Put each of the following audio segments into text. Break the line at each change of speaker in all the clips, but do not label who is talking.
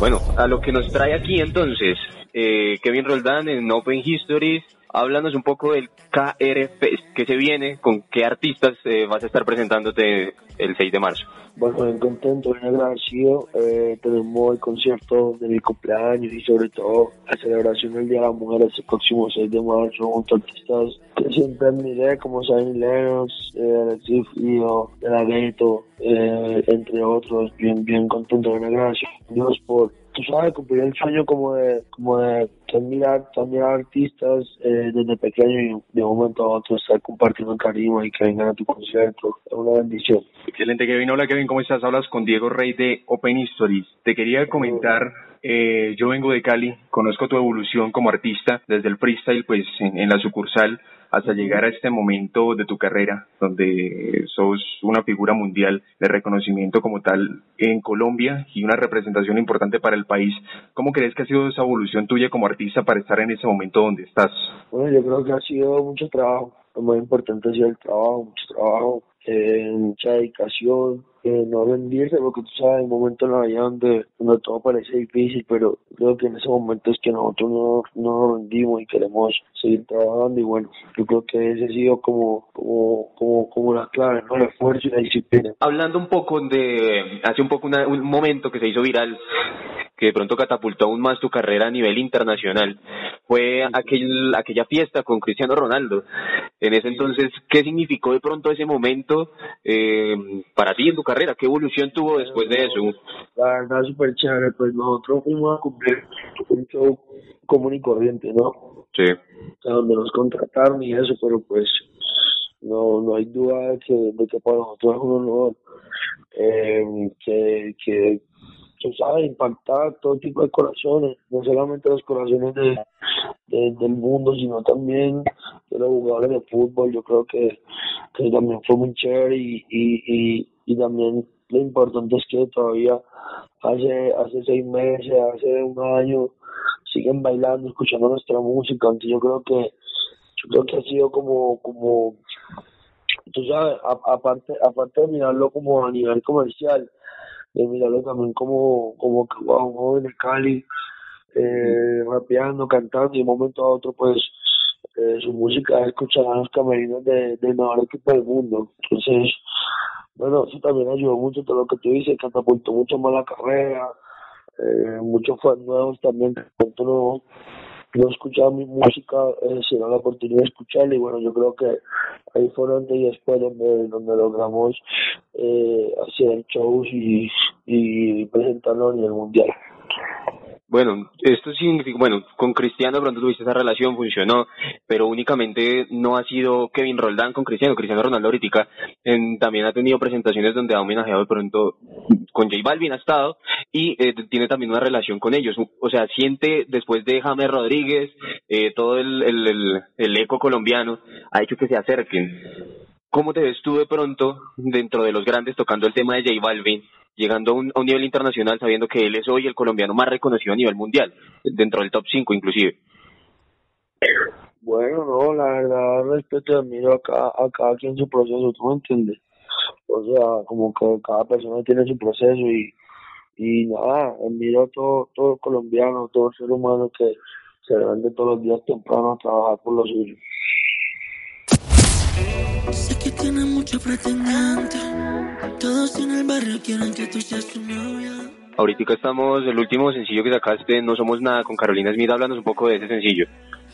Bueno, a lo que nos trae aquí entonces, eh, Kevin Roldán en Open Histories, háblanos un poco del KR Fest, que se viene, con qué artistas eh, vas a estar presentándote el 6 de marzo.
Bueno, bien contento, bien agradecido. Eh, tenemos el concierto de mi cumpleaños y sobre todo la celebración del Día de la Mujer este próximo 6 de marzo junto a artistas que siempre admiré como Simon Lennox, eh, Alexis Frío, De La eh, entre otros. Bien, bien contento, bien agradecido. Dios por tú sabes, cumplir el sueño como de, como de admirar, admirar artistas eh, desde pequeño y de un momento a otro estar compartiendo el cariño y que vengan a tu concierto. Es una bendición.
Excelente, Kevin. Hola, Kevin, ¿cómo estás? Hablas con Diego Rey de Open Histories. Te quería comentar, eh, yo vengo de Cali, conozco tu evolución como artista desde el freestyle, pues en, en la sucursal hasta llegar a este momento de tu carrera, donde sos una figura mundial de reconocimiento como tal en Colombia y una representación importante para el país. ¿Cómo crees que ha sido esa evolución tuya como artista para estar en ese momento donde estás?
Bueno, yo creo que ha sido mucho trabajo. Lo más importante ha sido el trabajo, mucho trabajo, eh, mucha dedicación, eh, no rendirse, porque tú sabes, hay momentos en la vida donde, donde todo parece difícil, pero creo que en ese momento es que nosotros no, no nos rendimos y queremos seguir trabajando y bueno, yo creo que ese ha sido como, como, como, como la clave, ¿no? El esfuerzo y la disciplina.
Hablando un poco de, hace un poco una, un momento que se hizo viral, que de pronto catapultó aún más tu carrera a nivel internacional, fue aquel, aquella fiesta con Cristiano Ronaldo. En ese entonces, ¿qué significó de pronto ese momento eh, para ti en tu carrera? ¿Qué evolución tuvo después de eso?
La verdad, súper chévere, pues nosotros fuimos a cumplir un show común y corriente, ¿no?
Sí.
Sea, donde nos contrataron y eso, pero pues no no hay duda de que, de que para nosotros es un honor eh, que, que tú sabes, impactar todo tipo de corazones, no solamente los corazones de, de- del mundo, sino también de los jugadores de fútbol. Yo creo que, que también fue muy chévere y, y, y, también lo importante es que todavía hace, hace seis meses, hace un año, siguen bailando, escuchando nuestra música. Entonces yo creo que, yo creo que ha sido como, como, tú sabes, aparte, aparte de mirarlo como a nivel comercial, de mirarlo también como, como que wow, un joven de Cali, eh, rapeando, cantando y de un momento a otro pues eh, su música es escuchada en los camerinos de, del mejor equipo del mundo. Entonces, bueno, eso también ayudó mucho todo lo que tú dices, catapultó mucho más la carrera, eh, muchos fans nuevos también que no, no escuchaban mi música, eh, se dieron la oportunidad de escucharla y bueno, yo creo que ahí fue antes y después donde, donde logramos eh, hacer shows y, presentarlo a nivel mundial.
Bueno, esto significa, bueno, con Cristiano pronto tuviste esa relación, funcionó, pero únicamente no ha sido Kevin Roldán con Cristiano, Cristiano Ronaldo ahorita en- también ha tenido presentaciones donde ha homenajeado de pronto con J Balvin ha estado y eh, tiene también una relación con ellos, o sea, siente después de James Rodríguez, eh, todo el, el eco colombiano ha hecho que se acerquen. ¿Cómo te ves tú de pronto dentro de los grandes tocando el tema de J Balvin, llegando a un, nivel internacional sabiendo que él es hoy el colombiano más reconocido a nivel mundial, dentro del top 5 inclusive?
Bueno, no, la verdad, respeto y admiro a cada, a cada quien su proceso, ¿tú me entiendes? O sea, como que cada persona tiene su proceso y, nada, admiro a todo, todo colombiano, todo ser humano que se levante todos los días temprano a trabajar por lo suyo.
Sé que tienes muchos pretendientes. Todos en el barrio quieren que tú seas su novia.
Ahorita estamos, el último sencillo que sacaste, No Somos Nada, con Carolina Smith, háblanos un poco de ese sencillo.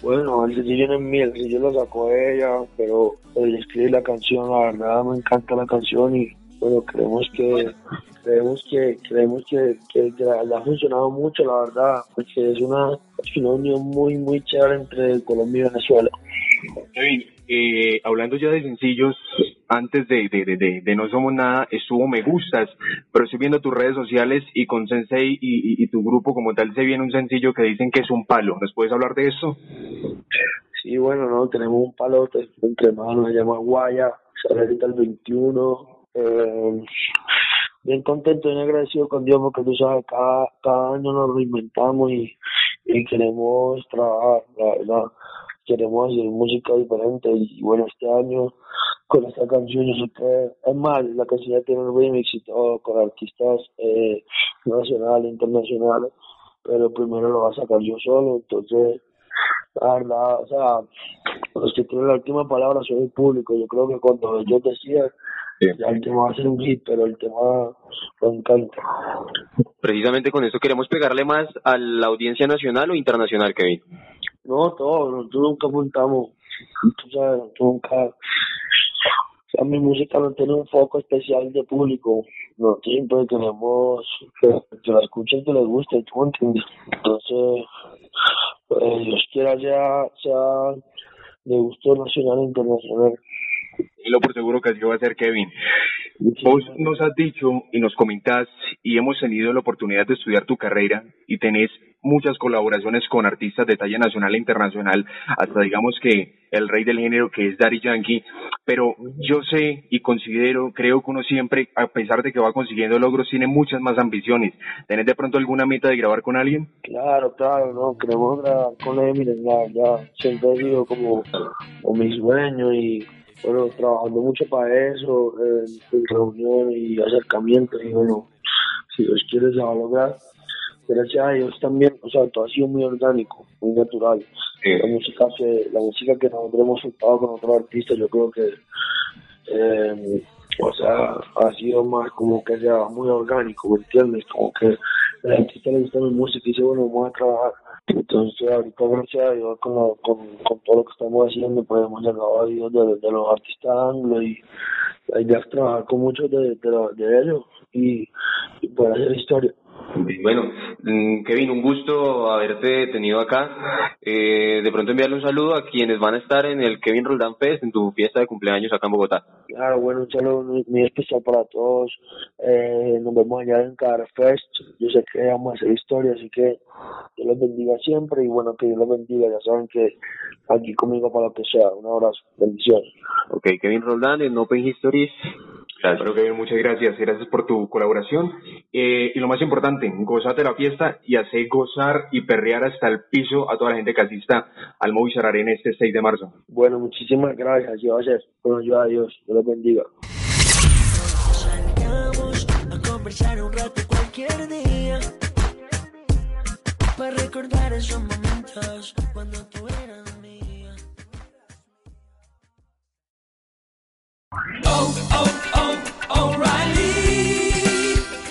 Bueno, el sencillo no es mío, el sencillo lo sacó ella, pero el escribir la canción, la verdad me encanta la canción y bueno, creemos que creemos que creemos que, que, que la- le ha funcionado mucho, la verdad, porque es una, es una unión muy muy chévere entre Colombia y Venezuela.
Kevin,
eh, hablando ya de sencillos, antes de, de, de, No Somos Nada, estuvo Me Gustas, pero estoy viendo tus redes sociales y con Sensei y, tu grupo como tal se viene un sencillo que dicen que es un palo. ¿Nos puedes hablar de eso?
Sí, bueno, no, tenemos un palo entre manos, se llama Guaya, sale ahorita el 21. Eh, bien contento y agradecido con Dios porque tú sabes, cada, cada año nos reinventamos y, y queremos trabajar, la verdad queremos hacer música diferente y bueno, este año con esta canción yo sé que es más, la canción ya tiene un remix y todo con artistas eh, nacionales, internacionales, pero primero lo va a sacar yo solo, entonces la verdad, o sea, los que tienen la última palabra son el público, yo creo que cuando ellos decían ya el tema va a ser un hit, pero el tema me encanta.
Precisamente con eso queremos pegarle más a la audiencia nacional o internacional, Kevin.
No, todo, nosotros nunca apuntamos, tú sabes, nunca, o sea, mi música no tiene un foco especial de público, nosotros siempre tenemos que, que la escuchen, que les guste, tú entiendes, entonces, pues, Dios quiera sea, sea de gusto nacional e internacional.
Lo por seguro que así va a ser Kevin. Vos nos has dicho y nos comentás y hemos tenido la oportunidad de estudiar tu carrera y tenés muchas colaboraciones con artistas de talla nacional e internacional, hasta digamos que el rey del género que es Daddy Yankee, pero yo sé y considero, creo que uno siempre, a pesar de que va consiguiendo logros, tiene muchas más ambiciones. ¿Tenés de pronto alguna meta de grabar con alguien?
Claro, claro, no, queremos grabar con Eminem, ya, ya siempre ha sido como, como mi sueño y bueno, trabajando mucho para eso, en, reuniones y acercamientos, y bueno, si Dios quiere se va a lograr. Gracias a Dios también, o sea, todo ha sido muy orgánico, muy natural. La música que la música que nosotros hemos soltado con otros artistas, yo creo que, eh, o sea, ha sido más como que sea muy orgánico, ¿me entiendes? Como que el artista le gusta mi música y dice, bueno, vamos a trabajar entonces, ahorita, gracias a Dios, con, con, con, todo lo que estamos haciendo, pues hemos llegado a oídos de, de, los artistas anglos y la idea es trabajar con muchos de, de, de ellos y, y poder hacer historia.
Bueno, mm, Kevin, un gusto haberte tenido acá. Eh, de pronto enviarle un saludo a quienes van a estar en el Kevin Roldán Fest, en tu fiesta de cumpleaños acá en Bogotá.
Claro, bueno, un saludo muy, especial para todos. Eh, nos vemos allá en Car Fest. Yo sé que vamos a hacer historia, así que Dios los bendiga siempre y bueno, que Dios los bendiga. Ya saben que aquí conmigo para lo que sea. Un abrazo, bendiciones.
Ok, Kevin Roldán en Open Histories.
Gracias. Bueno, Kevin, muchas gracias. Gracias por tu colaboración. Eh, y lo más importante, gozate la fiesta y hace gozar y perrear hasta el piso a toda la gente que asista al Movistar Arena este 6 de marzo.
Bueno, muchísimas gracias. Yo a ser. Bueno, yo a Dios. Dios los bendiga. a conversar un rato cualquier día para recordar esos momentos cuando tú eras mía.
Oh,